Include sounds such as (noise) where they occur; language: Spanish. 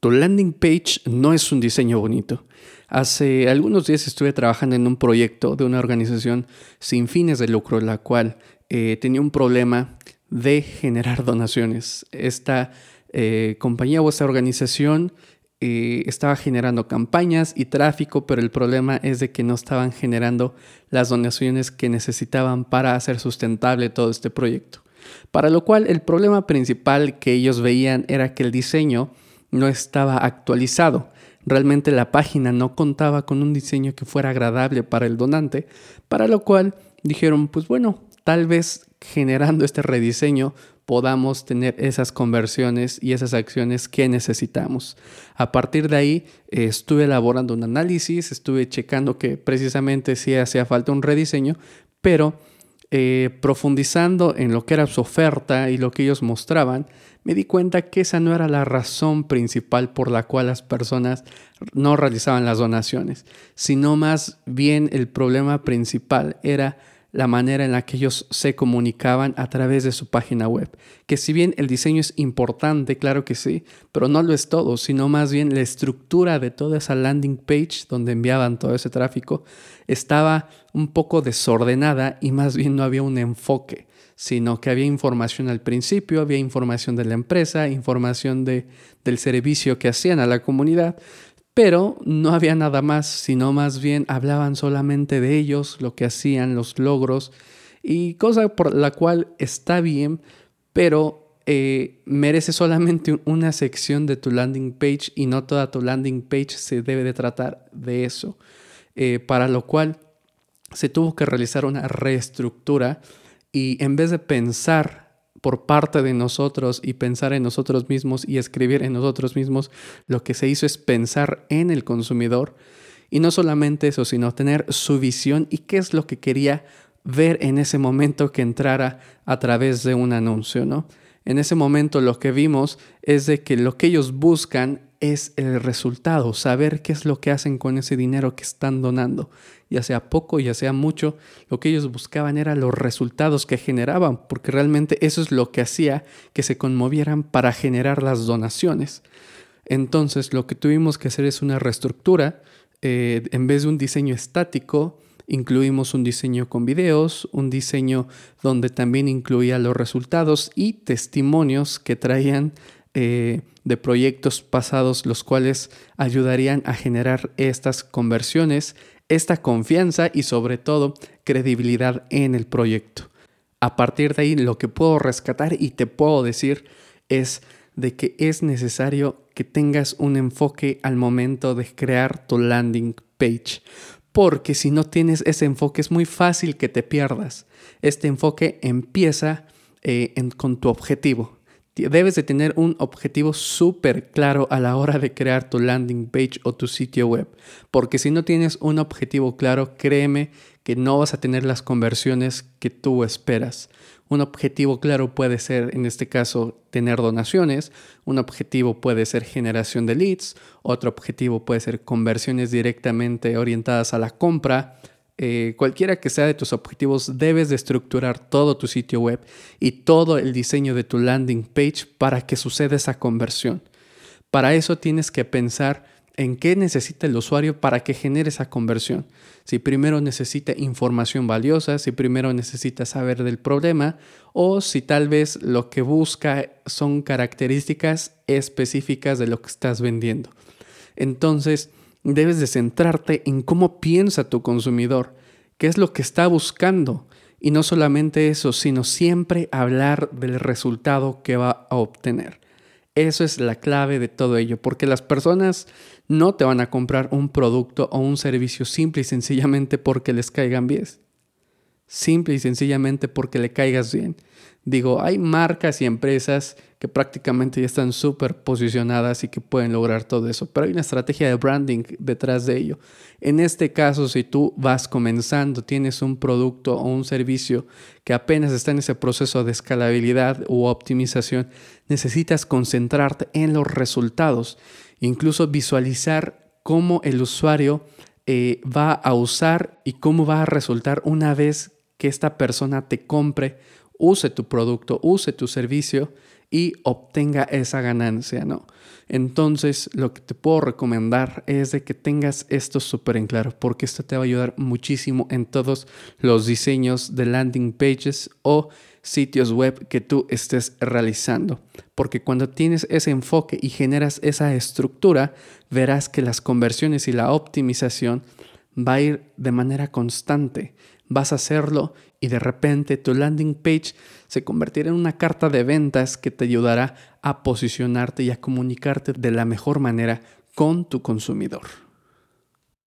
Tu landing page no es un diseño bonito. Hace algunos días estuve trabajando en un proyecto de una organización sin fines de lucro, la cual eh, tenía un problema de generar (laughs) donaciones. Esta eh, compañía o esta organización eh, estaba generando campañas y tráfico, pero el problema es de que no estaban generando las donaciones que necesitaban para hacer sustentable todo este proyecto. Para lo cual el problema principal que ellos veían era que el diseño no estaba actualizado. Realmente la página no contaba con un diseño que fuera agradable para el donante, para lo cual dijeron, pues bueno, tal vez generando este rediseño podamos tener esas conversiones y esas acciones que necesitamos. A partir de ahí eh, estuve elaborando un análisis, estuve checando que precisamente sí hacía falta un rediseño, pero eh, profundizando en lo que era su oferta y lo que ellos mostraban, me di cuenta que esa no era la razón principal por la cual las personas no realizaban las donaciones, sino más bien el problema principal era la manera en la que ellos se comunicaban a través de su página web. Que si bien el diseño es importante, claro que sí, pero no lo es todo, sino más bien la estructura de toda esa landing page donde enviaban todo ese tráfico estaba un poco desordenada y más bien no había un enfoque, sino que había información al principio, había información de la empresa, información de, del servicio que hacían a la comunidad, pero no había nada más, sino más bien hablaban solamente de ellos, lo que hacían, los logros, y cosa por la cual está bien, pero eh, merece solamente una sección de tu landing page y no toda tu landing page se debe de tratar de eso, eh, para lo cual se tuvo que realizar una reestructura y en vez de pensar por parte de nosotros y pensar en nosotros mismos y escribir en nosotros mismos, lo que se hizo es pensar en el consumidor y no solamente eso, sino tener su visión y qué es lo que quería ver en ese momento que entrara a través de un anuncio, ¿no? En ese momento lo que vimos es de que lo que ellos buscan es el resultado, saber qué es lo que hacen con ese dinero que están donando, ya sea poco, ya sea mucho, lo que ellos buscaban era los resultados que generaban, porque realmente eso es lo que hacía que se conmovieran para generar las donaciones. Entonces lo que tuvimos que hacer es una reestructura, eh, en vez de un diseño estático, incluimos un diseño con videos, un diseño donde también incluía los resultados y testimonios que traían eh, de proyectos pasados, los cuales ayudarían a generar estas conversiones, esta confianza y sobre todo credibilidad en el proyecto. A partir de ahí, lo que puedo rescatar y te puedo decir es de que es necesario que tengas un enfoque al momento de crear tu landing page. Porque si no tienes ese enfoque es muy fácil que te pierdas. Este enfoque empieza eh, con tu objetivo debes de tener un objetivo súper claro a la hora de crear tu landing page o tu sitio web. Porque si no tienes un objetivo claro, créeme que no vas a tener las conversiones que tú esperas. Un objetivo claro puede ser, en este caso, tener donaciones. Un objetivo puede ser generación de leads. Otro objetivo puede ser conversiones directamente orientadas a la compra eh, cualquiera que sea de tus objetivos, debes de estructurar todo tu sitio web y todo el diseño de tu landing page para que suceda esa conversión. Para eso tienes que pensar en qué necesita el usuario para que genere esa conversión. Si primero necesita información valiosa, si primero necesita saber del problema o si tal vez lo que busca son características específicas de lo que estás vendiendo. Entonces, debes de centrarte en cómo piensa tu consumidor, qué es lo que está buscando. Y no solamente eso, sino siempre hablar del resultado que va a obtener. Eso es la clave de todo ello, porque las personas no te van a comprar un producto o un servicio simple y sencillamente porque les caigan bien. Simple y sencillamente porque le caigas bien. Digo, hay marcas y empresas que prácticamente ya están súper posicionadas y que pueden lograr todo eso, pero hay una estrategia de branding detrás de ello. En este caso, si tú vas comenzando, tienes un producto o un servicio que apenas está en ese proceso de escalabilidad u optimización, necesitas concentrarte en los resultados, incluso visualizar cómo el usuario eh, va a usar y cómo va a resultar una vez que esta persona te compre use tu producto, use tu servicio y obtenga esa ganancia, ¿no? Entonces, lo que te puedo recomendar es de que tengas esto súper en claro, porque esto te va a ayudar muchísimo en todos los diseños de landing pages o sitios web que tú estés realizando. Porque cuando tienes ese enfoque y generas esa estructura, verás que las conversiones y la optimización va a ir de manera constante. Vas a hacerlo y de repente tu landing page se convertirá en una carta de ventas que te ayudará a posicionarte y a comunicarte de la mejor manera con tu consumidor.